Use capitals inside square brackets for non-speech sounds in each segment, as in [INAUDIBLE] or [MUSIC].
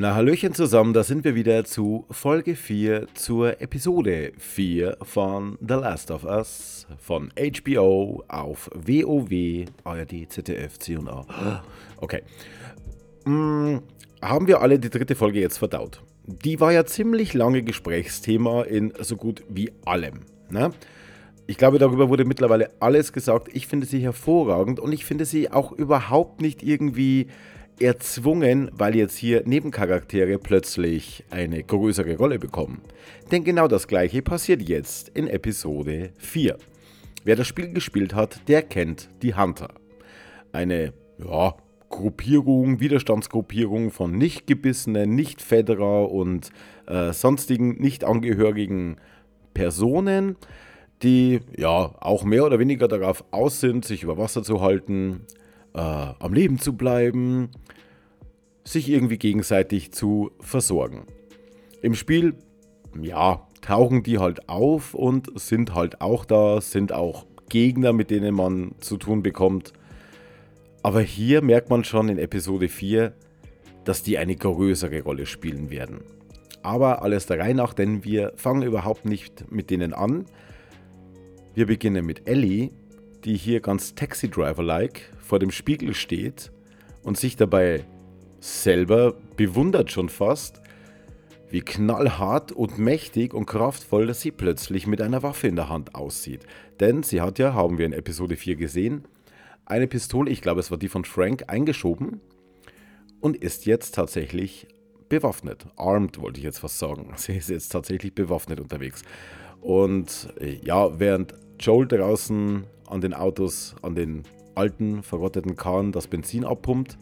Na, Hallöchen zusammen, da sind wir wieder zu Folge 4, zur Episode 4 von The Last of Us von HBO auf WoW, ARD, ZDF, C&A. Okay. Hm, haben wir alle die dritte Folge jetzt verdaut? Die war ja ziemlich lange Gesprächsthema in so gut wie allem. Ne? Ich glaube, darüber wurde mittlerweile alles gesagt. Ich finde sie hervorragend und ich finde sie auch überhaupt nicht irgendwie erzwungen, weil jetzt hier Nebencharaktere plötzlich eine größere Rolle bekommen. Denn genau das gleiche passiert jetzt in Episode 4. Wer das Spiel gespielt hat, der kennt die Hunter. Eine, ja, Gruppierung, Widerstandsgruppierung von nicht gebissenen, nicht Federer und äh, sonstigen nicht angehörigen Personen, die ja auch mehr oder weniger darauf aus sind, sich über Wasser zu halten, äh, am Leben zu bleiben, sich irgendwie gegenseitig zu versorgen. Im Spiel, ja, tauchen die halt auf und sind halt auch da, sind auch Gegner, mit denen man zu tun bekommt. Aber hier merkt man schon in Episode 4, dass die eine größere Rolle spielen werden. Aber alles der Reihe nach, denn wir fangen überhaupt nicht mit denen an. Wir beginnen mit Ellie, die hier ganz Taxi Driver-like vor dem Spiegel steht und sich dabei selber bewundert schon fast, wie knallhart und mächtig und kraftvoll sie plötzlich mit einer Waffe in der Hand aussieht. Denn sie hat ja, haben wir in Episode 4 gesehen, eine Pistole, ich glaube es war die von Frank, eingeschoben und ist jetzt tatsächlich bewaffnet. Armed wollte ich jetzt fast sagen. [LAUGHS] Sie ist jetzt tatsächlich bewaffnet unterwegs. Und äh, ja, während Joel draußen an den Autos, an den alten, verrotteten Karren das Benzin abpumpt,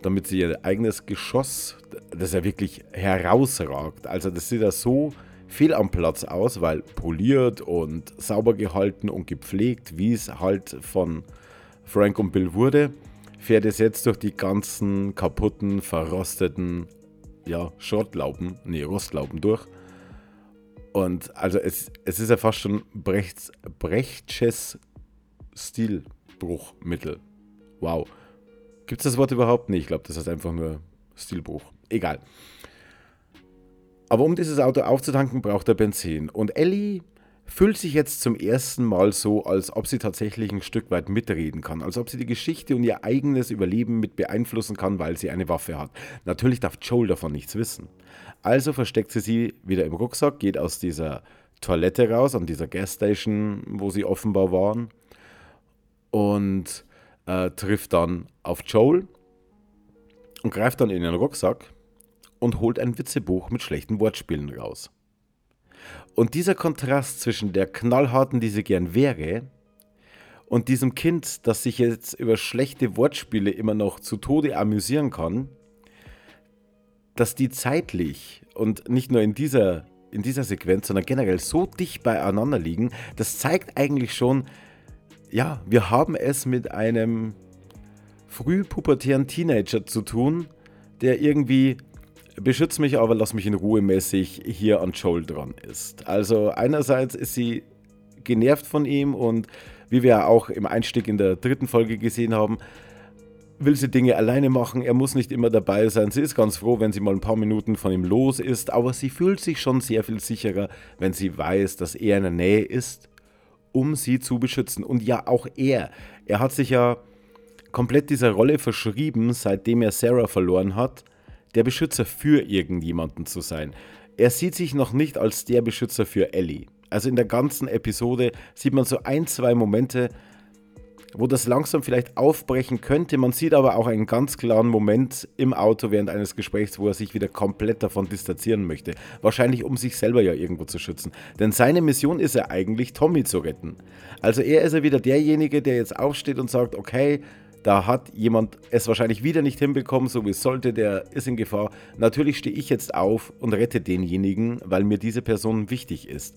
damit sie ihr eigenes Geschoss, das ja wirklich herausragt. Also das sieht ja so fehl am Platz aus, weil poliert und sauber gehalten und gepflegt, wie es halt von Frank und Bill wurde, fährt es jetzt durch die ganzen kaputten, verrosteten ja, Schrottlauben, nee, Rostlauben durch. Und also es, es ist ja fast schon Brechts, Brechtsches Stilbruchmittel. Wow. Gibt es das Wort überhaupt nicht? Ich glaube, das heißt einfach nur Stilbruch. Egal. Aber um dieses Auto aufzutanken, braucht er Benzin. Und Ellie fühlt sich jetzt zum ersten Mal so, als ob sie tatsächlich ein Stück weit mitreden kann, als ob sie die Geschichte und ihr eigenes Überleben mit beeinflussen kann, weil sie eine Waffe hat. Natürlich darf Joel davon nichts wissen. Also versteckt sie sie wieder im Rucksack, geht aus dieser Toilette raus, an dieser Gasstation, wo sie offenbar waren, und äh, trifft dann auf Joel und greift dann in den Rucksack und holt ein Witzebuch mit schlechten Wortspielen raus. Und dieser Kontrast zwischen der knallharten, die sie gern wäre, und diesem Kind, das sich jetzt über schlechte Wortspiele immer noch zu Tode amüsieren kann, dass die zeitlich und nicht nur in dieser, in dieser Sequenz, sondern generell so dicht beieinander liegen, das zeigt eigentlich schon, ja, wir haben es mit einem frühpubertären Teenager zu tun, der irgendwie beschützt mich, aber lass mich in Ruhe mäßig hier an Joel dran ist. Also einerseits ist sie genervt von ihm und wie wir auch im Einstieg in der dritten Folge gesehen haben, will sie Dinge alleine machen, er muss nicht immer dabei sein. Sie ist ganz froh, wenn sie mal ein paar Minuten von ihm los ist, aber sie fühlt sich schon sehr viel sicherer, wenn sie weiß, dass er in der Nähe ist um sie zu beschützen. Und ja, auch er. Er hat sich ja komplett dieser Rolle verschrieben, seitdem er Sarah verloren hat, der Beschützer für irgendjemanden zu sein. Er sieht sich noch nicht als der Beschützer für Ellie. Also in der ganzen Episode sieht man so ein, zwei Momente, wo das langsam vielleicht aufbrechen könnte. Man sieht aber auch einen ganz klaren Moment im Auto während eines Gesprächs, wo er sich wieder komplett davon distanzieren möchte. Wahrscheinlich um sich selber ja irgendwo zu schützen. Denn seine Mission ist ja eigentlich, Tommy zu retten. Also er ist ja wieder derjenige, der jetzt aufsteht und sagt, okay, da hat jemand es wahrscheinlich wieder nicht hinbekommen, so wie es sollte, der ist in Gefahr. Natürlich stehe ich jetzt auf und rette denjenigen, weil mir diese Person wichtig ist.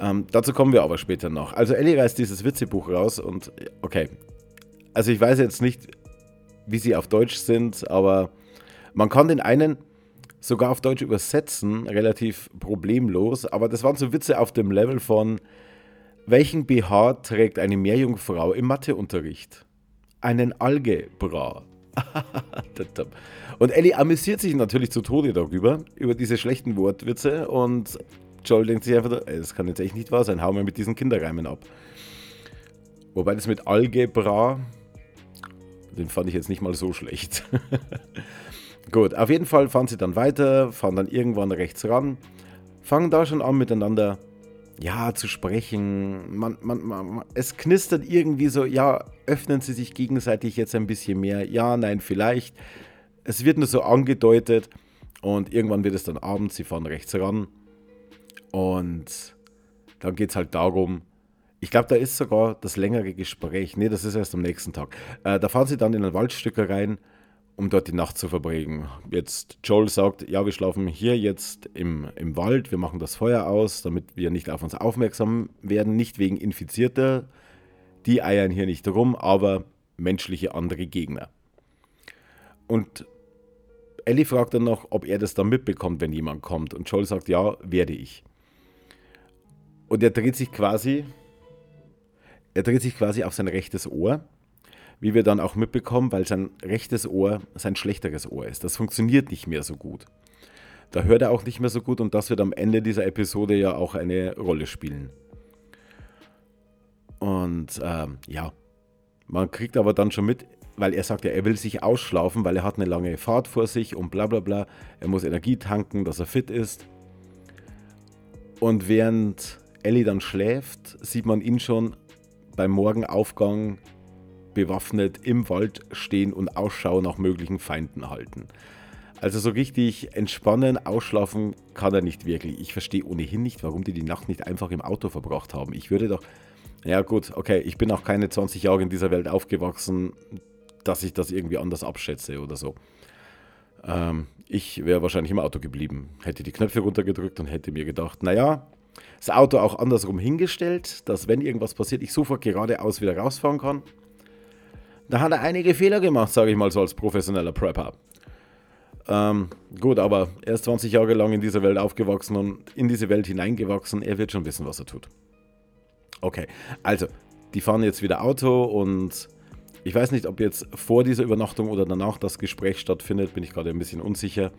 Ähm, dazu kommen wir aber später noch. Also Ellie reißt dieses Witzebuch raus und okay. Also ich weiß jetzt nicht, wie sie auf Deutsch sind, aber man kann den einen sogar auf Deutsch übersetzen, relativ problemlos. Aber das waren so Witze auf dem Level von, welchen BH trägt eine Meerjungfrau im Matheunterricht? Einen Algebra. [LAUGHS] und Ellie amüsiert sich natürlich zu Tode darüber, über diese schlechten Wortwitze. Und Joel denkt sich einfach, das kann jetzt echt nicht wahr sein, hau mir mit diesen Kinderreimen ab. Wobei das mit Algebra, den fand ich jetzt nicht mal so schlecht. [LAUGHS] Gut, auf jeden Fall fahren sie dann weiter, fahren dann irgendwann rechts ran, fangen da schon an miteinander ja, zu sprechen. Man, man, man, es knistert irgendwie so, ja, öffnen sie sich gegenseitig jetzt ein bisschen mehr? Ja, nein, vielleicht. Es wird nur so angedeutet und irgendwann wird es dann abends, sie fahren rechts ran und dann geht es halt darum, ich glaube, da ist sogar das längere Gespräch, nee, das ist erst am nächsten Tag. Äh, da fahren sie dann in ein Waldstück rein um dort die Nacht zu verbringen. Jetzt Joel sagt, ja, wir schlafen hier jetzt im, im Wald, wir machen das Feuer aus, damit wir nicht auf uns aufmerksam werden, nicht wegen Infizierter, die eiern hier nicht rum, aber menschliche andere Gegner. Und Ellie fragt dann noch, ob er das dann mitbekommt, wenn jemand kommt. Und Joel sagt, ja, werde ich. Und er dreht sich quasi, er dreht sich quasi auf sein rechtes Ohr wie wir dann auch mitbekommen, weil sein rechtes Ohr sein schlechteres Ohr ist. Das funktioniert nicht mehr so gut. Da hört er auch nicht mehr so gut und das wird am Ende dieser Episode ja auch eine Rolle spielen. Und ähm, ja, man kriegt aber dann schon mit, weil er sagt ja, er will sich ausschlafen, weil er hat eine lange Fahrt vor sich und bla bla bla. Er muss Energie tanken, dass er fit ist. Und während Ellie dann schläft, sieht man ihn schon beim Morgenaufgang bewaffnet im Wald stehen und Ausschau nach möglichen Feinden halten. Also so richtig entspannen, ausschlafen kann er nicht wirklich. Ich verstehe ohnehin nicht, warum die die Nacht nicht einfach im Auto verbracht haben. Ich würde doch, ja gut, okay, ich bin auch keine 20 Jahre in dieser Welt aufgewachsen, dass ich das irgendwie anders abschätze oder so. Ähm, ich wäre wahrscheinlich im Auto geblieben, hätte die Knöpfe runtergedrückt und hätte mir gedacht, naja, das Auto auch andersrum hingestellt, dass wenn irgendwas passiert, ich sofort geradeaus wieder rausfahren kann. Da hat er einige Fehler gemacht, sage ich mal so als professioneller Prepper. Ähm, gut, aber er ist 20 Jahre lang in dieser Welt aufgewachsen und in diese Welt hineingewachsen. Er wird schon wissen, was er tut. Okay, also, die fahren jetzt wieder Auto und ich weiß nicht, ob jetzt vor dieser Übernachtung oder danach das Gespräch stattfindet, bin ich gerade ein bisschen unsicher,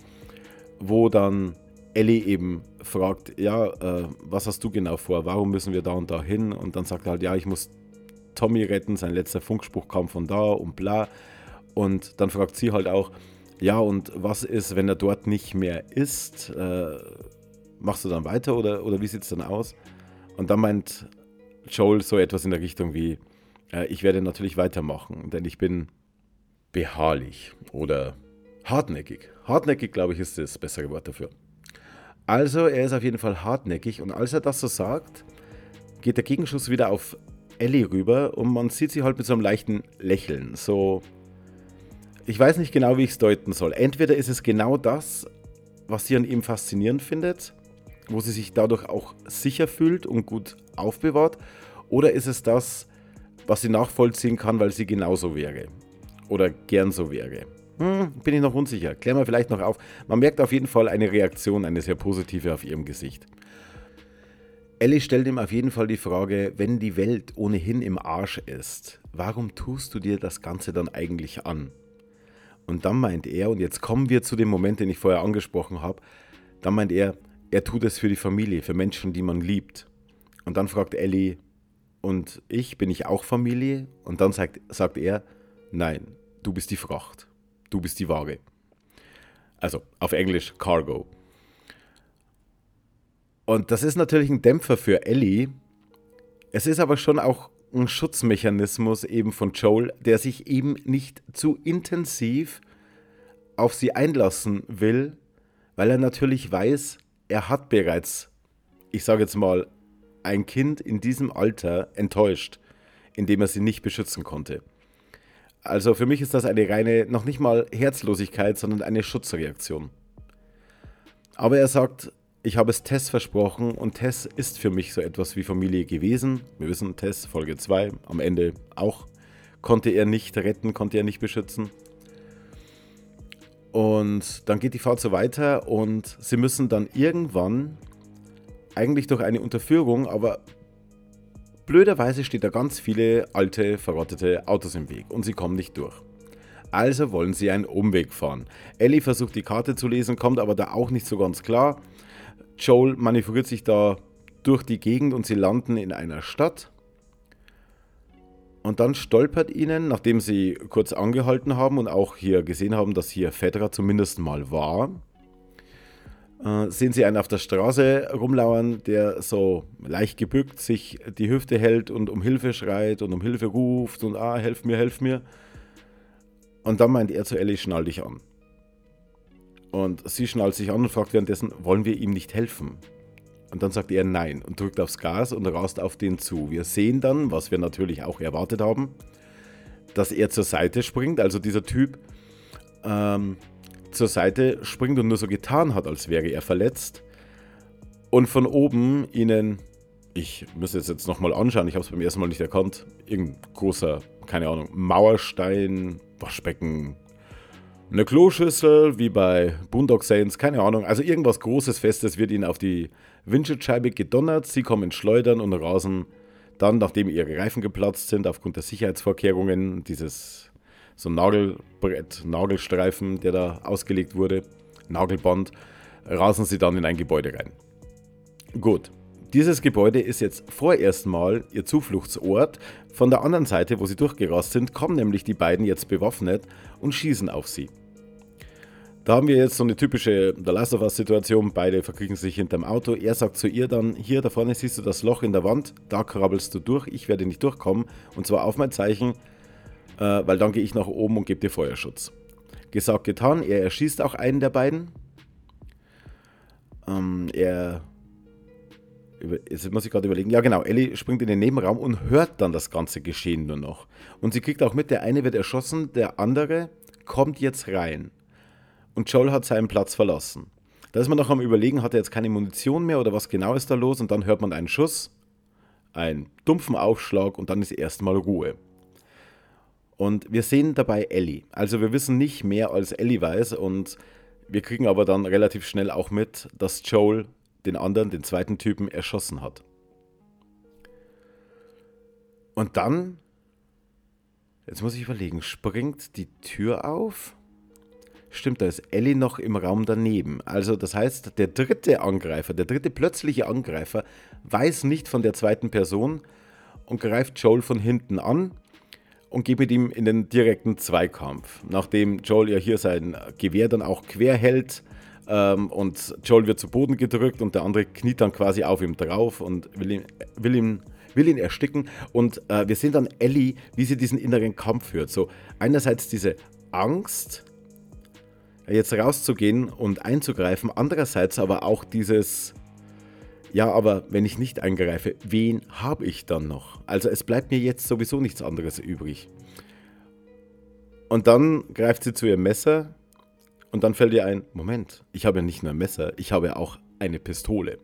wo dann Ellie eben fragt, ja, äh, was hast du genau vor, warum müssen wir da und da hin? Und dann sagt er halt, ja, ich muss Tommy retten, sein letzter Funkspruch kam von da und bla. Und dann fragt sie halt auch, ja, und was ist, wenn er dort nicht mehr ist? Äh, machst du dann weiter oder, oder wie sieht es dann aus? Und dann meint Joel so etwas in der Richtung wie, äh, ich werde natürlich weitermachen, denn ich bin beharrlich oder hartnäckig. Hartnäckig, glaube ich, ist das bessere Wort dafür. Also, er ist auf jeden Fall hartnäckig und als er das so sagt, geht der Gegenschuss wieder auf Ellie rüber und man sieht sie halt mit so einem leichten Lächeln. So, ich weiß nicht genau, wie ich es deuten soll. Entweder ist es genau das, was sie an ihm faszinierend findet, wo sie sich dadurch auch sicher fühlt und gut aufbewahrt, oder ist es das, was sie nachvollziehen kann, weil sie genauso wäre oder gern so wäre. Hm, bin ich noch unsicher. Klär mal vielleicht noch auf. Man merkt auf jeden Fall eine Reaktion, eine sehr positive auf ihrem Gesicht. Ellie stellt ihm auf jeden Fall die Frage, wenn die Welt ohnehin im Arsch ist, warum tust du dir das Ganze dann eigentlich an? Und dann meint er, und jetzt kommen wir zu dem Moment, den ich vorher angesprochen habe, dann meint er, er tut es für die Familie, für Menschen, die man liebt. Und dann fragt Ellie, und ich, bin ich auch Familie? Und dann sagt, sagt er, nein, du bist die Fracht, du bist die Waage. Also auf Englisch Cargo. Und das ist natürlich ein Dämpfer für Ellie. Es ist aber schon auch ein Schutzmechanismus eben von Joel, der sich eben nicht zu intensiv auf sie einlassen will, weil er natürlich weiß, er hat bereits, ich sage jetzt mal, ein Kind in diesem Alter enttäuscht, indem er sie nicht beschützen konnte. Also für mich ist das eine reine, noch nicht mal Herzlosigkeit, sondern eine Schutzreaktion. Aber er sagt, ich habe es Tess versprochen und Tess ist für mich so etwas wie Familie gewesen. Wir wissen, Tess, Folge 2, am Ende auch konnte er nicht retten, konnte er nicht beschützen. Und dann geht die Fahrt so weiter und sie müssen dann irgendwann, eigentlich durch eine Unterführung, aber blöderweise steht da ganz viele alte, verrottete Autos im Weg und sie kommen nicht durch. Also wollen sie einen Umweg fahren. Ellie versucht die Karte zu lesen, kommt aber da auch nicht so ganz klar. Joel manövriert sich da durch die Gegend und sie landen in einer Stadt. Und dann stolpert ihnen, nachdem sie kurz angehalten haben und auch hier gesehen haben, dass hier Fedra zumindest mal war, äh, sehen sie einen auf der Straße rumlauern, der so leicht gebückt sich die Hüfte hält und um Hilfe schreit und um Hilfe ruft und ah, helf mir, helf mir. Und dann meint er zu Ellie, schnall dich an. Und sie schnallt sich an und fragt währenddessen, wollen wir ihm nicht helfen? Und dann sagt er Nein und drückt aufs Gas und rast auf den zu. Wir sehen dann, was wir natürlich auch erwartet haben, dass er zur Seite springt. Also dieser Typ ähm, zur Seite springt und nur so getan hat, als wäre er verletzt. Und von oben ihnen, ich müsste es jetzt nochmal anschauen, ich habe es beim ersten Mal nicht erkannt, irgendein großer, keine Ahnung, Mauerstein, Waschbecken, eine Kloschüssel, wie bei Boondock Saints, keine Ahnung. Also irgendwas Großes, Festes wird ihnen auf die Windschutzscheibe gedonnert. Sie kommen schleudern und rasen dann, nachdem ihre Reifen geplatzt sind, aufgrund der Sicherheitsvorkehrungen, dieses so Nagelbrett, Nagelstreifen, der da ausgelegt wurde, Nagelband, rasen sie dann in ein Gebäude rein. Gut, dieses Gebäude ist jetzt vorerst mal ihr Zufluchtsort. Von der anderen Seite, wo sie durchgerast sind, kommen nämlich die beiden jetzt bewaffnet und schießen auf sie. Da haben wir jetzt so eine typische The Last of Us-Situation. Beide verkriechen sich hinterm Auto. Er sagt zu ihr dann: Hier, da vorne siehst du das Loch in der Wand, da krabbelst du durch. Ich werde nicht durchkommen. Und zwar auf mein Zeichen, äh, weil dann gehe ich nach oben und gebe dir Feuerschutz. Gesagt, getan. Er erschießt auch einen der beiden. Ähm, er Jetzt muss ich gerade überlegen. Ja, genau. Ellie springt in den Nebenraum und hört dann das ganze Geschehen nur noch. Und sie kriegt auch mit, der eine wird erschossen, der andere kommt jetzt rein. Und Joel hat seinen Platz verlassen. Da ist man noch am Überlegen, hat er jetzt keine Munition mehr oder was genau ist da los? Und dann hört man einen Schuss, einen dumpfen Aufschlag und dann ist erstmal Ruhe. Und wir sehen dabei Ellie. Also wir wissen nicht mehr, als Ellie weiß. Und wir kriegen aber dann relativ schnell auch mit, dass Joel den anderen, den zweiten Typen, erschossen hat. Und dann, jetzt muss ich überlegen, springt die Tür auf? Stimmt, da ist Ellie noch im Raum daneben. Also das heißt, der dritte Angreifer, der dritte plötzliche Angreifer, weiß nicht von der zweiten Person und greift Joel von hinten an und geht mit ihm in den direkten Zweikampf. Nachdem Joel ja hier sein Gewehr dann auch quer hält, ähm, und Joel wird zu Boden gedrückt und der andere kniet dann quasi auf ihm drauf und will ihn, will ihn, will ihn ersticken. Und äh, wir sehen dann Ellie, wie sie diesen inneren Kampf führt. So einerseits diese Angst, jetzt rauszugehen und einzugreifen, andererseits aber auch dieses, ja, aber wenn ich nicht eingreife, wen habe ich dann noch? Also es bleibt mir jetzt sowieso nichts anderes übrig. Und dann greift sie zu ihrem Messer, und dann fällt dir ein, Moment, ich habe ja nicht nur ein Messer, ich habe auch eine Pistole.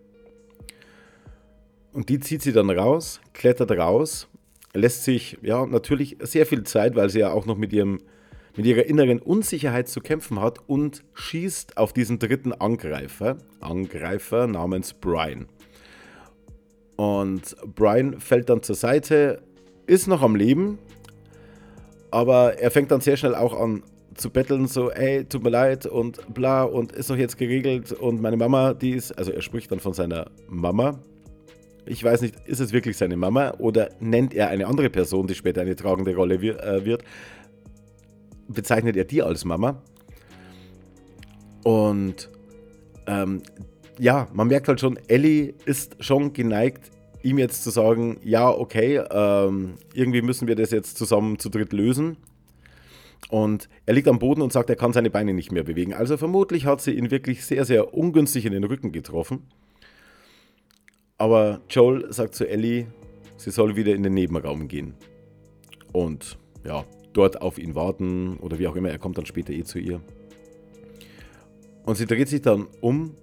Und die zieht sie dann raus, klettert raus, lässt sich ja natürlich sehr viel Zeit, weil sie ja auch noch mit, ihrem, mit ihrer inneren Unsicherheit zu kämpfen hat und schießt auf diesen dritten Angreifer, Angreifer namens Brian. Und Brian fällt dann zur Seite, ist noch am Leben, aber er fängt dann sehr schnell auch an zu betteln, so, ey, tut mir leid und bla und ist doch jetzt geregelt und meine Mama, die ist, also er spricht dann von seiner Mama. Ich weiß nicht, ist es wirklich seine Mama oder nennt er eine andere Person, die später eine tragende Rolle äh, wird, bezeichnet er die als Mama. Und ähm, ja, man merkt halt schon, Ellie ist schon geneigt, ihm jetzt zu sagen, ja, okay, ähm, irgendwie müssen wir das jetzt zusammen zu dritt lösen. Und er liegt am Boden und sagt, er kann seine Beine nicht mehr bewegen. Also vermutlich hat sie ihn wirklich sehr, sehr ungünstig in den Rücken getroffen. Aber Joel sagt zu Ellie, sie soll wieder in den Nebenraum gehen. Und ja, dort auf ihn warten oder wie auch immer, er kommt dann später eh zu ihr. Und sie dreht sich dann um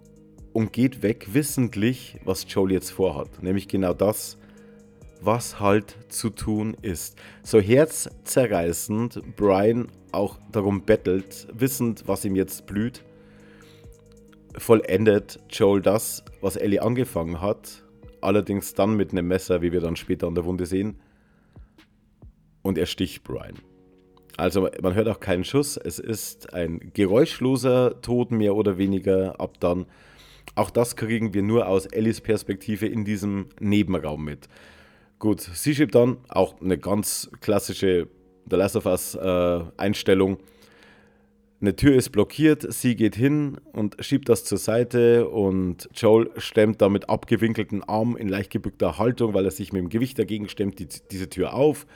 und geht weg, wissentlich, was Joel jetzt vorhat. Nämlich genau das, was halt zu tun ist. So herzzerreißend Brian auch darum bettelt, wissend, was ihm jetzt blüht, vollendet Joel das, was Ellie angefangen hat, allerdings dann mit einem Messer, wie wir dann später an der Wunde sehen, und er sticht Brian. Also man hört auch keinen Schuss. Es ist ein geräuschloser Tod mehr oder weniger ab dann. Auch das kriegen wir nur aus Ellis Perspektive in diesem Nebenraum mit. Gut, sie schiebt dann auch eine ganz klassische The Last of Us äh, Einstellung. Eine Tür ist blockiert, sie geht hin und schiebt das zur Seite und Joel stemmt da mit abgewinkelten Armen in leicht gebückter Haltung, weil er sich mit dem Gewicht dagegen stemmt, die, diese Tür auf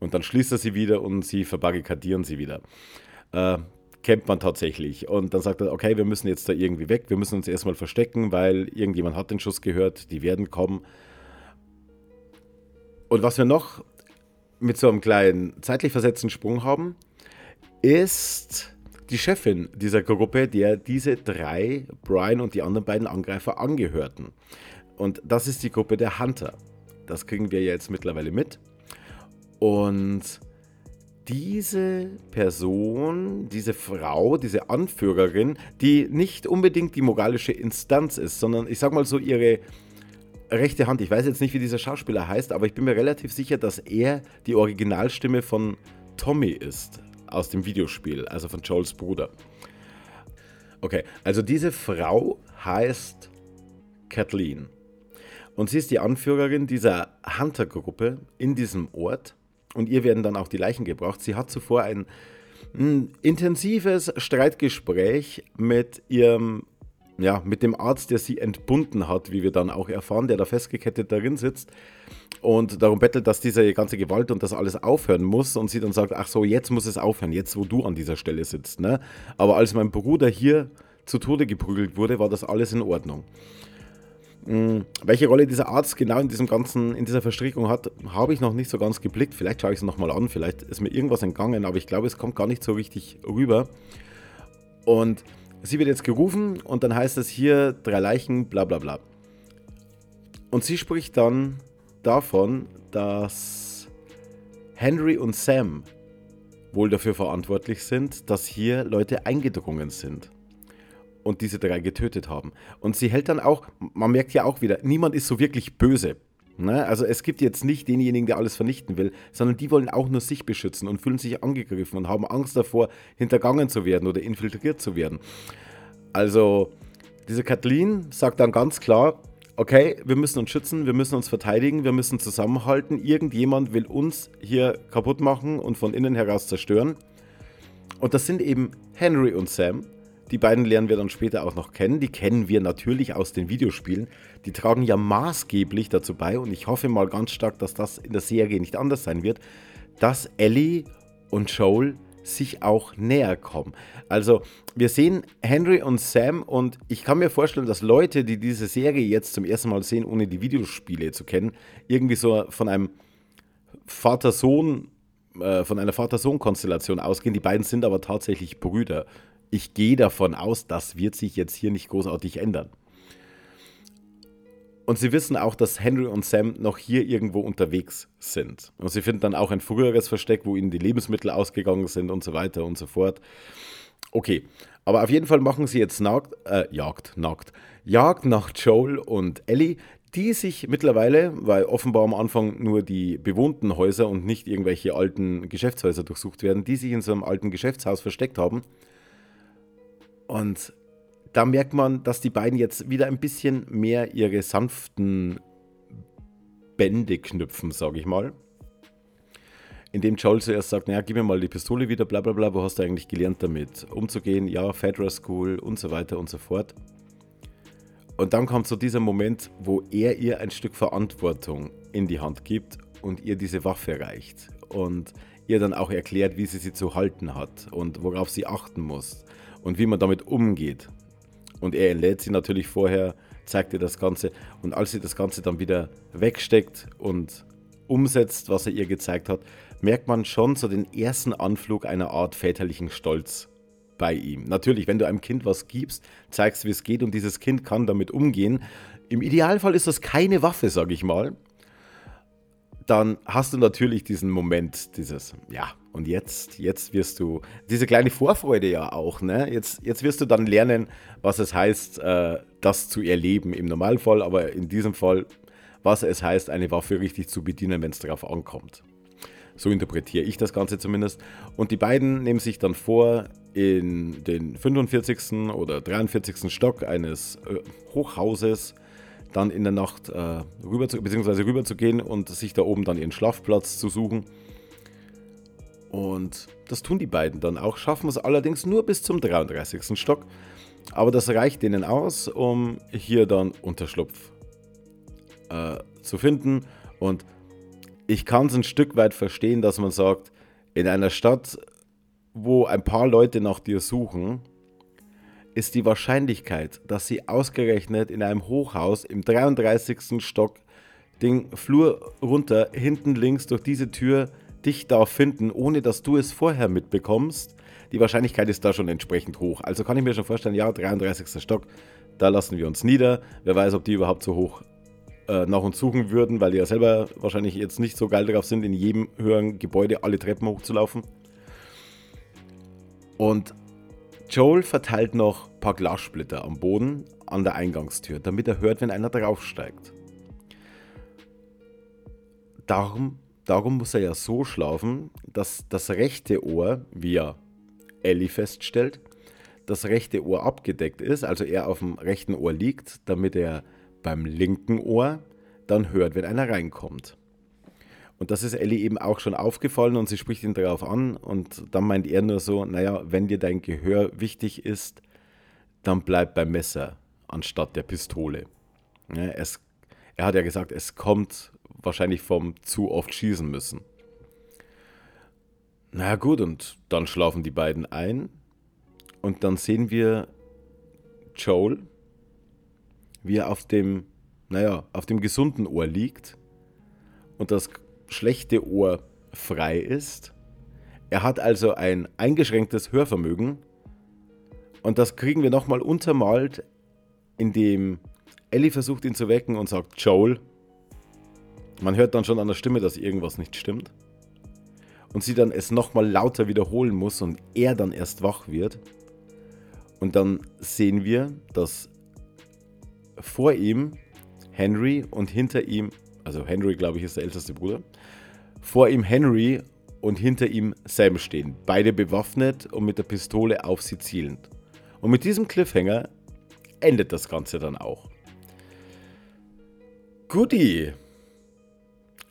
und dann schließt er sie wieder und sie verbarrikadieren sie wieder. Äh, kennt man tatsächlich. Und dann sagt er, okay, wir müssen jetzt da irgendwie weg, wir müssen uns erstmal verstecken, weil irgendjemand hat den Schuss gehört, die werden kommen. Und was wir noch mit so einem kleinen zeitlich versetzten Sprung haben, ist die Chefin dieser Gruppe, der diese drei, Brian und die anderen beiden Angreifer angehörten. Und das ist die Gruppe der Hunter. Das kriegen wir jetzt mittlerweile mit. Und diese Person, diese Frau, diese Anführerin, die nicht unbedingt die moralische Instanz ist, sondern ich sag mal so ihre rechte Hand. Ich weiß jetzt nicht, wie dieser Schauspieler heißt, aber ich bin mir relativ sicher, dass er die Originalstimme von Tommy ist aus dem Videospiel, also von Joels Bruder. Okay, also diese Frau heißt Kathleen. Und sie ist die Anführerin dieser Hunter-Gruppe in diesem Ort und ihr werden dann auch die Leichen gebracht. Sie hat zuvor ein mh, hm, intensives Streitgespräch mit ihrem ja, mit dem Arzt, der sie entbunden hat, wie wir dann auch erfahren, der da festgekettet darin sitzt und darum bettelt, dass diese ganze Gewalt und das alles aufhören muss und sie dann sagt, ach so, jetzt muss es aufhören, jetzt wo du an dieser Stelle sitzt. Ne? Aber als mein Bruder hier zu Tode geprügelt wurde, war das alles in Ordnung. Hm, welche Rolle dieser Arzt genau in diesem ganzen, in dieser Verstrickung hat, habe ich noch nicht so ganz geblickt. Vielleicht schaue ich es nochmal an, vielleicht ist mir irgendwas entgangen, aber ich glaube, es kommt gar nicht so richtig rüber. Und sie wird jetzt gerufen und dann heißt es hier drei Leichen, bla bla bla. Und sie spricht dann davon, dass Henry und Sam wohl dafür verantwortlich sind, dass hier Leute eingedrungen sind und diese drei getötet haben. Und sie hält dann auch, man merkt ja auch wieder, niemand ist so wirklich böse. Ne? Also es gibt jetzt nicht denjenigen, der alles vernichten will, sondern die wollen auch nur sich beschützen und fühlen sich angegriffen und haben Angst davor, hintergangen zu werden oder infiltriert zu werden. Also diese Kathleen sagt dann ganz klar, okay, wir müssen uns schützen, wir müssen uns verteidigen, wir müssen zusammenhalten. Irgendjemand will uns hier kaputt machen und von innen heraus zerstören. Und das sind eben Henry und Sam, die beiden lernen wir dann später auch noch kennen. Die kennen wir natürlich aus den Videospielen. Die tragen ja maßgeblich dazu bei, und ich hoffe mal ganz stark, dass das in der Serie nicht anders sein wird, dass Ellie und Joel sich auch näher kommen. Also wir sehen Henry und Sam und ich kann mir vorstellen, dass Leute, die diese Serie jetzt zum ersten Mal sehen, ohne die Videospiele zu kennen, irgendwie so von einem Vater-Sohn, äh, von einer Vater-Sohn-Konstellation ausgehen. Die beiden sind aber tatsächlich Brüder ich gehe davon aus, das wird sich jetzt hier nicht großartig ändern. Und sie wissen auch, dass Henry und Sam noch hier irgendwo unterwegs sind. Und sie finden dann auch ein früheres Versteck, wo ihnen die Lebensmittel ausgegangen sind und so weiter und so fort. Okay, aber auf jeden Fall machen sie jetzt Nackt, äh, Jagd, Nackt, Jagd nach Joel und Ellie, die sich mittlerweile, weil offenbar am Anfang nur die bewohnten Häuser und nicht irgendwelche alten Geschäftshäuser durchsucht werden, die sich in so einem alten Geschäftshaus versteckt haben und da merkt man, dass die beiden jetzt wieder ein bisschen mehr ihre sanften Bände knüpfen, sage ich mal. Indem Joel zuerst sagt, naja, gib mir mal die Pistole wieder, bla bla bla, wo hast du eigentlich gelernt damit umzugehen? Ja, Fedra School und so weiter und so fort. Und dann kommt so dieser Moment, wo er ihr ein Stück Verantwortung in die Hand gibt und ihr diese Waffe reicht. Und ihr dann auch erklärt, wie sie sie zu halten hat und worauf sie achten muss und wie man damit umgeht. Und er entlädt sie natürlich vorher, zeigt ihr das Ganze und als sie das Ganze dann wieder wegsteckt und umsetzt, was er ihr gezeigt hat, merkt man schon so den ersten Anflug einer Art väterlichen Stolz bei ihm. Natürlich, wenn du einem Kind was gibst, zeigst, wie es geht und dieses Kind kann damit umgehen. Im Idealfall ist das keine Waffe, sage ich mal. Dann hast du natürlich diesen Moment, dieses, ja, und jetzt, jetzt wirst du, diese kleine Vorfreude ja auch, ne? Jetzt, jetzt wirst du dann lernen, was es heißt, äh, das zu erleben im Normalfall, aber in diesem Fall, was es heißt, eine Waffe richtig zu bedienen, wenn es darauf ankommt. So interpretiere ich das Ganze zumindest. Und die beiden nehmen sich dann vor, in den 45. oder 43. Stock eines äh, Hochhauses dann in der Nacht äh, rüber zu, beziehungsweise rüber zu gehen und sich da oben dann ihren Schlafplatz zu suchen. Und das tun die beiden dann auch, schaffen es allerdings nur bis zum 33. Stock. Aber das reicht denen aus, um hier dann Unterschlupf äh, zu finden. Und ich kann es ein Stück weit verstehen, dass man sagt, in einer Stadt, wo ein paar Leute nach dir suchen, ist die Wahrscheinlichkeit, dass sie ausgerechnet in einem Hochhaus im 33. Stock den Flur runter, hinten links durch diese Tür dich da finden, ohne dass du es vorher mitbekommst, die Wahrscheinlichkeit ist da schon entsprechend hoch. Also kann ich mir schon vorstellen, ja, 33. Stock, da lassen wir uns nieder. Wer weiß, ob die überhaupt so hoch äh, nach uns suchen würden, weil die ja selber wahrscheinlich jetzt nicht so geil darauf sind, in jedem höheren Gebäude alle Treppen hochzulaufen. Und Joel verteilt noch ein paar Glassplitter am Boden an der Eingangstür, damit er hört, wenn einer draufsteigt. Darum, darum muss er ja so schlafen, dass das rechte Ohr, wie er Ellie feststellt, das rechte Ohr abgedeckt ist, also er auf dem rechten Ohr liegt, damit er beim linken Ohr dann hört, wenn einer reinkommt. Und das ist Ellie eben auch schon aufgefallen und sie spricht ihn darauf an und dann meint er nur so, naja, wenn dir dein Gehör wichtig ist, dann bleib beim Messer anstatt der Pistole. Ja, es, er hat ja gesagt, es kommt wahrscheinlich vom zu oft schießen müssen. Na gut, und dann schlafen die beiden ein. Und dann sehen wir Joel, wie er auf dem, naja, auf dem gesunden Ohr liegt und das schlechte Ohr frei ist. Er hat also ein eingeschränktes Hörvermögen. Und das kriegen wir nochmal untermalt, indem Ellie versucht, ihn zu wecken und sagt, Joel. Man hört dann schon an der Stimme, dass irgendwas nicht stimmt und sie dann es nochmal lauter wiederholen muss und er dann erst wach wird. Und dann sehen wir, dass vor ihm Henry und hinter ihm, also Henry glaube ich ist der älteste Bruder, vor ihm Henry und hinter ihm Sam stehen, beide bewaffnet und mit der Pistole auf sie zielend. Und mit diesem Cliffhanger endet das Ganze dann auch. Goodie!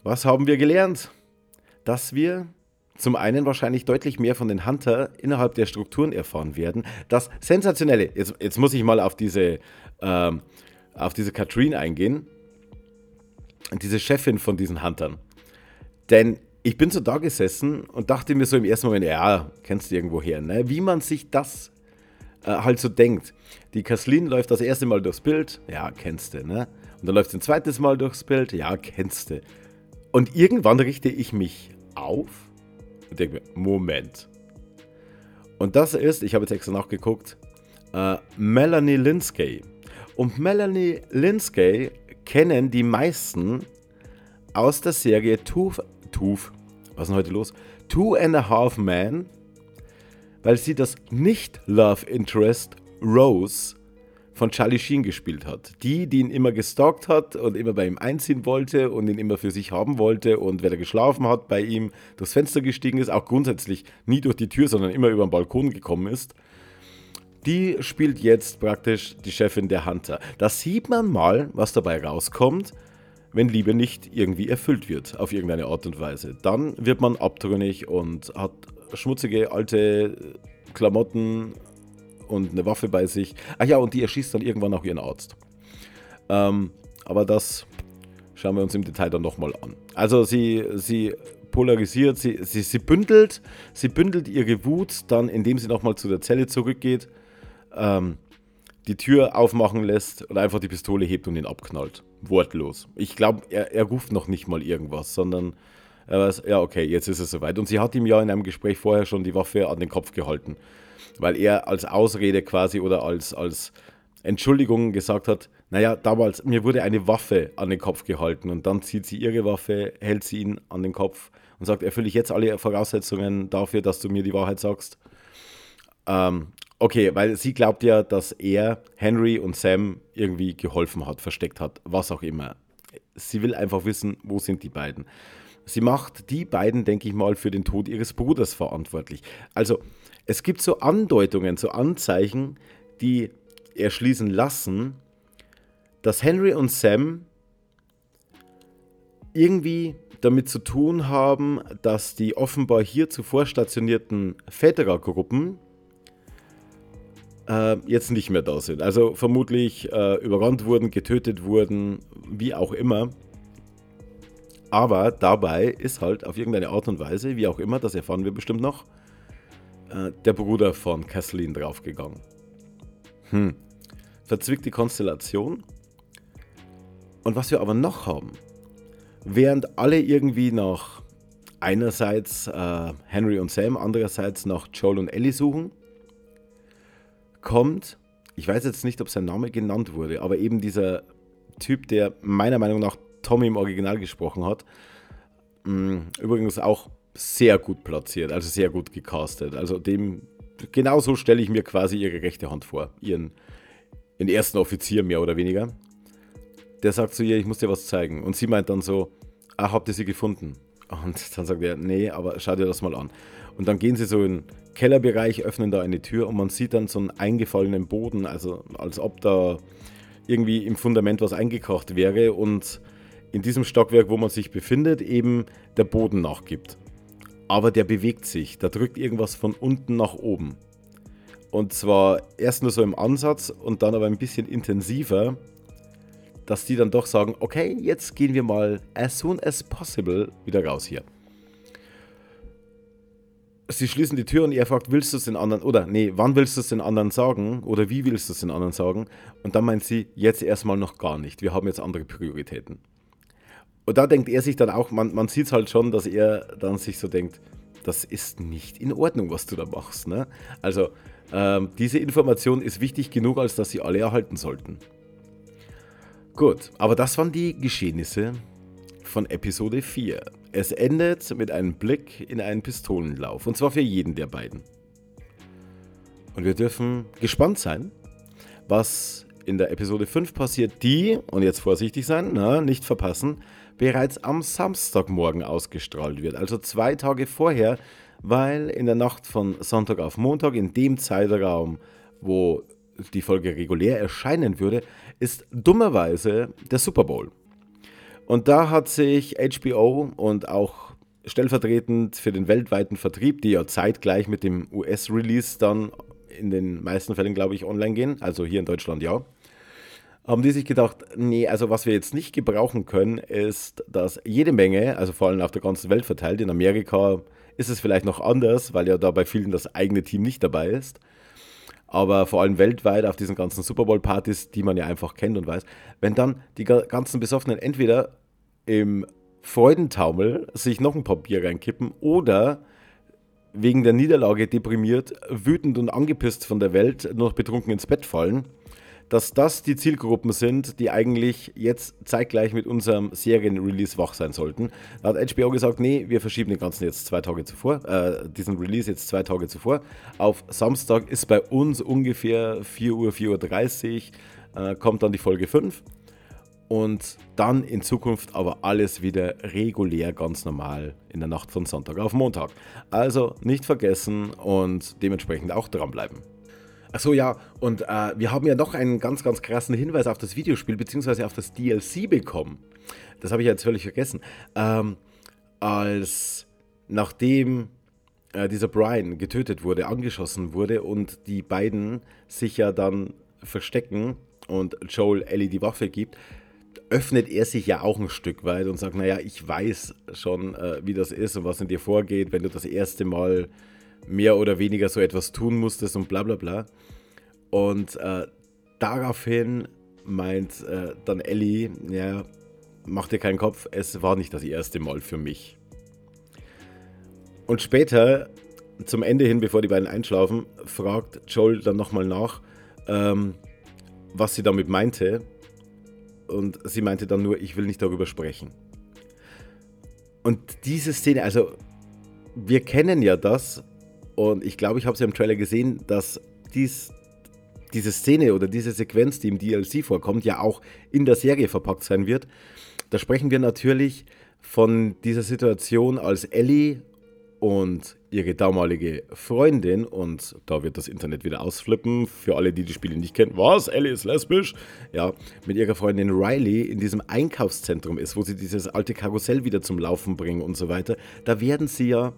Was haben wir gelernt? Dass wir zum einen wahrscheinlich deutlich mehr von den Hunter innerhalb der Strukturen erfahren werden. Das Sensationelle, jetzt, jetzt muss ich mal auf diese, ähm, auf diese Katrine eingehen, diese Chefin von diesen Huntern. Denn ich bin so da gesessen und dachte mir so im ersten Moment, ja, kennst du irgendwo her, ne? wie man sich das äh, halt so denkt. Die Kaslin läuft das erste Mal durchs Bild, ja, kennst du, ne? Und dann läuft ein zweites Mal durchs Bild, ja, kennst du. Und irgendwann richte ich mich auf und denke mir, Moment. Und das ist, ich habe jetzt extra nachgeguckt, äh, Melanie Linsky. Und Melanie Linsky kennen die meisten aus der Serie Two, Two, was ist denn heute los? Two and a Half Men, weil sie das Nicht-Love Interest Rose von Charlie Sheen gespielt hat. Die, die ihn immer gestalkt hat und immer bei ihm einziehen wollte und ihn immer für sich haben wollte und wenn er geschlafen hat, bei ihm durchs Fenster gestiegen ist, auch grundsätzlich nie durch die Tür, sondern immer über den Balkon gekommen ist. Die spielt jetzt praktisch die Chefin der Hunter. Da sieht man mal, was dabei rauskommt, wenn Liebe nicht irgendwie erfüllt wird, auf irgendeine Art und Weise. Dann wird man abtrünnig und hat schmutzige alte Klamotten und eine Waffe bei sich. Ach ja, und die erschießt dann irgendwann auch ihren Arzt. Ähm, aber das schauen wir uns im Detail dann nochmal an. Also sie, sie polarisiert, sie, sie, sie bündelt, sie bündelt ihre Wut dann, indem sie nochmal zu der Zelle zurückgeht, ähm, die Tür aufmachen lässt und einfach die Pistole hebt und ihn abknallt. Wortlos. Ich glaube, er, er ruft noch nicht mal irgendwas, sondern er weiß, ja, okay, jetzt ist es soweit. Und sie hat ihm ja in einem Gespräch vorher schon die Waffe an den Kopf gehalten weil er als Ausrede quasi oder als, als Entschuldigung gesagt hat, naja, damals, mir wurde eine Waffe an den Kopf gehalten und dann zieht sie ihre Waffe, hält sie ihn an den Kopf und sagt, erfülle ich jetzt alle Voraussetzungen dafür, dass du mir die Wahrheit sagst. Ähm, okay, weil sie glaubt ja, dass er Henry und Sam irgendwie geholfen hat, versteckt hat, was auch immer. Sie will einfach wissen, wo sind die beiden. sie macht die beiden, denke ich mal, für den Tod ihres Bruders verantwortlich. Also es gibt so Andeutungen, so Anzeichen, die erschließen lassen, dass Henry und Sam irgendwie damit zu tun haben, dass die offenbar hier zuvor stationierten Väterergruppen äh, jetzt nicht mehr da sind. Also vermutlich äh, überrannt wurden, getötet wurden, wie auch immer. Aber dabei ist halt auf irgendeine Art und Weise, wie auch immer, das erfahren wir bestimmt noch, äh, der Bruder von Kathleen draufgegangen. Hm. Verzwickte Konstellation. Und was wir aber noch haben, während alle irgendwie nach einerseits äh, Henry und Sam, andererseits nach Joel und Ellie suchen, kommt, ich weiß jetzt nicht, ob sein Name genannt wurde, aber eben dieser Typ, der meiner Meinung nach Tommy im Original gesprochen hat, mh, übrigens auch sehr gut platziert, also sehr gut gecastet. Also dem, genauso stelle ich mir quasi ihre rechte Hand vor, ihren, ihren ersten Offizier mehr oder weniger. Der sagt zu ihr, ich muss dir was zeigen. Und sie meint dann so, ach, habt ihr sie gefunden? Und dann sagt er, nee, aber schau dir das mal an. Und dann gehen sie so in den Kellerbereich, öffnen da eine Tür und man sieht dann so einen eingefallenen Boden, also als ob da irgendwie im Fundament was eingekocht wäre und in diesem Stockwerk, wo man sich befindet, eben der Boden nachgibt aber der bewegt sich. Da drückt irgendwas von unten nach oben. Und zwar erst nur so im Ansatz und dann aber ein bisschen intensiver, dass die dann doch sagen, okay, jetzt gehen wir mal as soon as possible wieder raus hier. Sie schließen die Tür und er fragt, willst du es den anderen, oder nee, wann willst du es den anderen sagen oder wie willst du es den anderen sagen? Und dann meint sie, jetzt erstmal noch gar nicht, wir haben jetzt andere Prioritäten. Und da denkt er sich dann auch, man, man sieht es halt schon, dass er dann sich so denkt, das ist nicht in Ordnung, was du da machst. Ne? Also ähm, diese Information ist wichtig genug, als dass sie alle erhalten sollten. Gut, aber das waren die Geschehnisse von Episode 4. Es endet mit einem Blick in einen Pistolenlauf, und zwar für jeden der beiden. Und wir dürfen gespannt sein, was in der Episode 5 passiert, die, und jetzt vorsichtig sein, na, nicht verpassen, bereits am Samstagmorgen ausgestrahlt wird, also zwei Tage vorher, weil in der Nacht von Sonntag auf Montag, in dem Zeitraum, wo die Folge regulär erscheinen würde, ist dummerweise der Super Bowl. Und da hat sich HBO und auch stellvertretend für den weltweiten Vertrieb, die ja zeitgleich mit dem US-Release dann in den meisten Fällen, glaube ich, online gehen, also hier in Deutschland ja, haben die sich gedacht, nee, also was wir jetzt nicht gebrauchen können, ist, dass jede Menge, also vor allem auf der ganzen Welt verteilt, in Amerika ist es vielleicht noch anders, weil ja da bei vielen das eigene Team nicht dabei ist. Aber vor allem weltweit auf diesen ganzen Super Bowl-Partys, die man ja einfach kennt und weiß, wenn dann die ganzen Besoffenen entweder im Freudentaumel sich noch ein paar Bier reinkippen oder wegen der Niederlage deprimiert, wütend und angepisst von der Welt noch betrunken ins Bett fallen dass das die Zielgruppen sind, die eigentlich jetzt zeitgleich mit unserem Serienrelease wach sein sollten. Da hat HBO gesagt, nee, wir verschieben den ganzen jetzt zwei Tage zuvor, äh, diesen Release jetzt zwei Tage zuvor. Auf Samstag ist bei uns ungefähr 4 Uhr, 4.30 Uhr, äh, kommt dann die Folge 5. Und dann in Zukunft aber alles wieder regulär ganz normal in der Nacht von Sonntag auf Montag. Also nicht vergessen und dementsprechend auch dranbleiben. Achso, ja, und äh, wir haben ja noch einen ganz, ganz krassen Hinweis auf das Videospiel, beziehungsweise auf das DLC bekommen. Das habe ich jetzt völlig vergessen. Ähm, als nachdem äh, dieser Brian getötet wurde, angeschossen wurde und die beiden sich ja dann verstecken und Joel Ellie die Waffe gibt, öffnet er sich ja auch ein Stück weit und sagt, naja, ich weiß schon, äh, wie das ist und was in dir vorgeht, wenn du das erste Mal mehr oder weniger so etwas tun musstest und bla bla bla. Und äh, daraufhin meint äh, dann Ellie, ja, mach dir keinen Kopf, es war nicht das erste Mal für mich. Und später, zum Ende hin, bevor die beiden einschlafen, fragt Joel dann nochmal nach, ähm, was sie damit meinte. Und sie meinte dann nur, ich will nicht darüber sprechen. Und diese Szene, also wir kennen ja das, und ich glaube, ich habe es ja im Trailer gesehen, dass dies, diese Szene oder diese Sequenz, die im DLC vorkommt, ja auch in der Serie verpackt sein wird. Da sprechen wir natürlich von dieser Situation, als Ellie und ihre damalige Freundin, und da wird das Internet wieder ausflippen, für alle, die die Spiele nicht kennen, was, Ellie ist lesbisch, ja, mit ihrer Freundin Riley in diesem Einkaufszentrum ist, wo sie dieses alte Karussell wieder zum Laufen bringen und so weiter, da werden sie ja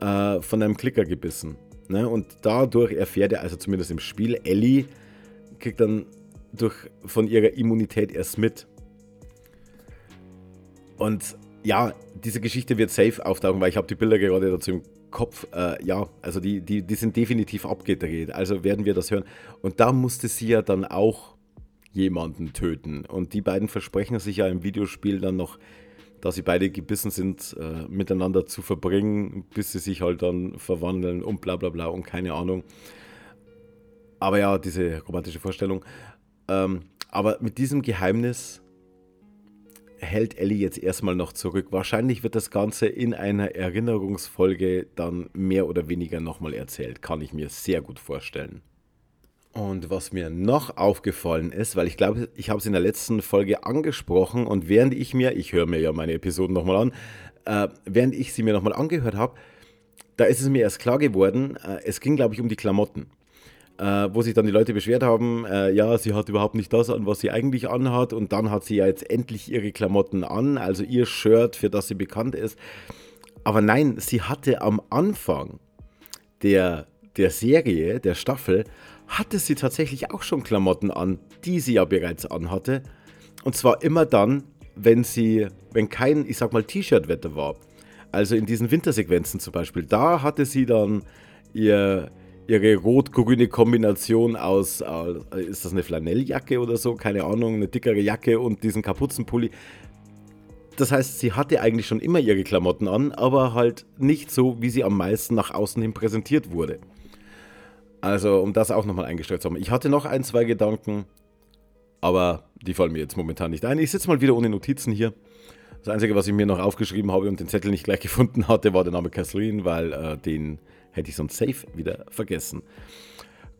äh, von einem Klicker gebissen. Ne? Und dadurch erfährt er, also zumindest im Spiel, Ellie kriegt dann durch, von ihrer Immunität erst mit. Und ja, diese Geschichte wird safe auftauchen, weil ich habe die Bilder gerade dazu im Kopf. Äh, ja, also die, die, die sind definitiv abgedreht. Also werden wir das hören. Und da musste sie ja dann auch jemanden töten. Und die beiden versprechen sich ja im Videospiel dann noch, dass sie beide gebissen sind, äh, miteinander zu verbringen, bis sie sich halt dann verwandeln und bla bla bla und keine Ahnung. Aber ja, diese romantische Vorstellung. Ähm, aber mit diesem Geheimnis hält Ellie jetzt erstmal noch zurück. Wahrscheinlich wird das Ganze in einer Erinnerungsfolge dann mehr oder weniger nochmal erzählt. Kann ich mir sehr gut vorstellen. Und was mir noch aufgefallen ist, weil ich glaube, ich habe es in der letzten Folge angesprochen und während ich mir, ich höre mir ja meine Episoden nochmal an, äh, während ich sie mir nochmal angehört habe, da ist es mir erst klar geworden, äh, es ging glaube ich um die Klamotten äh, wo sich dann die Leute beschwert haben, äh, ja, sie hat überhaupt nicht das an, was sie eigentlich anhat und dann hat sie ja jetzt endlich ihre Klamotten an, also ihr Shirt, für das sie bekannt ist. Aber nein, sie hatte am Anfang der, der Serie, der Staffel, hatte sie tatsächlich auch schon Klamotten an, die sie ja bereits anhatte. Und zwar immer dann, wenn sie, wenn kein, ich sag mal, T-Shirt-Wetter war. Also in diesen Wintersequenzen zum Beispiel, da hatte sie dann ihr, ihre rot-grüne Kombination aus, äh, ist das eine Flanelljacke oder so, keine Ahnung, eine dickere Jacke und diesen Kapuzenpulli. Das heißt, sie hatte eigentlich schon immer ihre Klamotten an, aber halt nicht so, wie sie am meisten nach außen hin präsentiert wurde. Also, um das auch nochmal eingestellt zu haben. Ich hatte noch ein, zwei Gedanken, aber die fallen mir jetzt momentan nicht ein. Ich sitze mal wieder ohne Notizen hier. Das Einzige, was ich mir noch aufgeschrieben habe und den Zettel nicht gleich [LAUGHS] gefunden hatte, war der Name Kathleen, weil äh, den Hätte ich sonst safe wieder vergessen.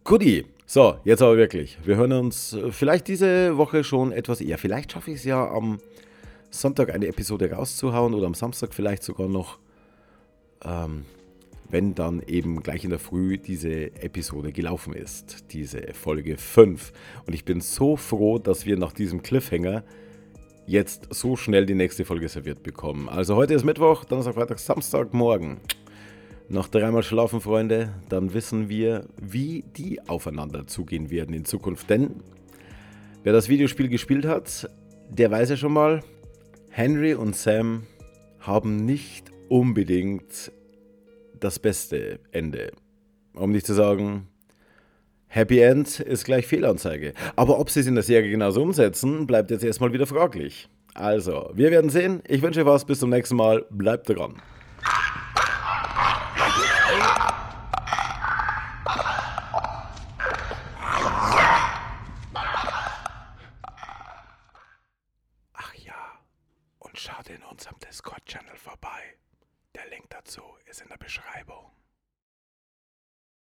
Goodie. So, jetzt aber wirklich. Wir hören uns äh, vielleicht diese Woche schon etwas eher. Vielleicht schaffe ich es ja am Sonntag eine Episode rauszuhauen oder am Samstag vielleicht sogar noch. Ähm, wenn dann eben gleich in der Früh diese Episode gelaufen ist, diese Folge 5. Und ich bin so froh, dass wir nach diesem Cliffhanger jetzt so schnell die nächste Folge serviert bekommen. Also heute ist Mittwoch, Donnerstag, Freitag, Samstag, morgen. Noch dreimal schlafen, Freunde, dann wissen wir, wie die aufeinander zugehen werden in Zukunft. Denn wer das Videospiel gespielt hat, der weiß ja schon mal, Henry und Sam haben nicht unbedingt das beste Ende. Um nicht zu sagen, Happy End ist gleich Fehlanzeige. Aber ob sie es in der Serie genauso umsetzen, bleibt jetzt erstmal wieder fraglich. Also, wir werden sehen. Ich wünsche euch was. Bis zum nächsten Mal. Bleibt dran. Schaut in unserem Discord-Channel vorbei. Der Link dazu ist in der Beschreibung.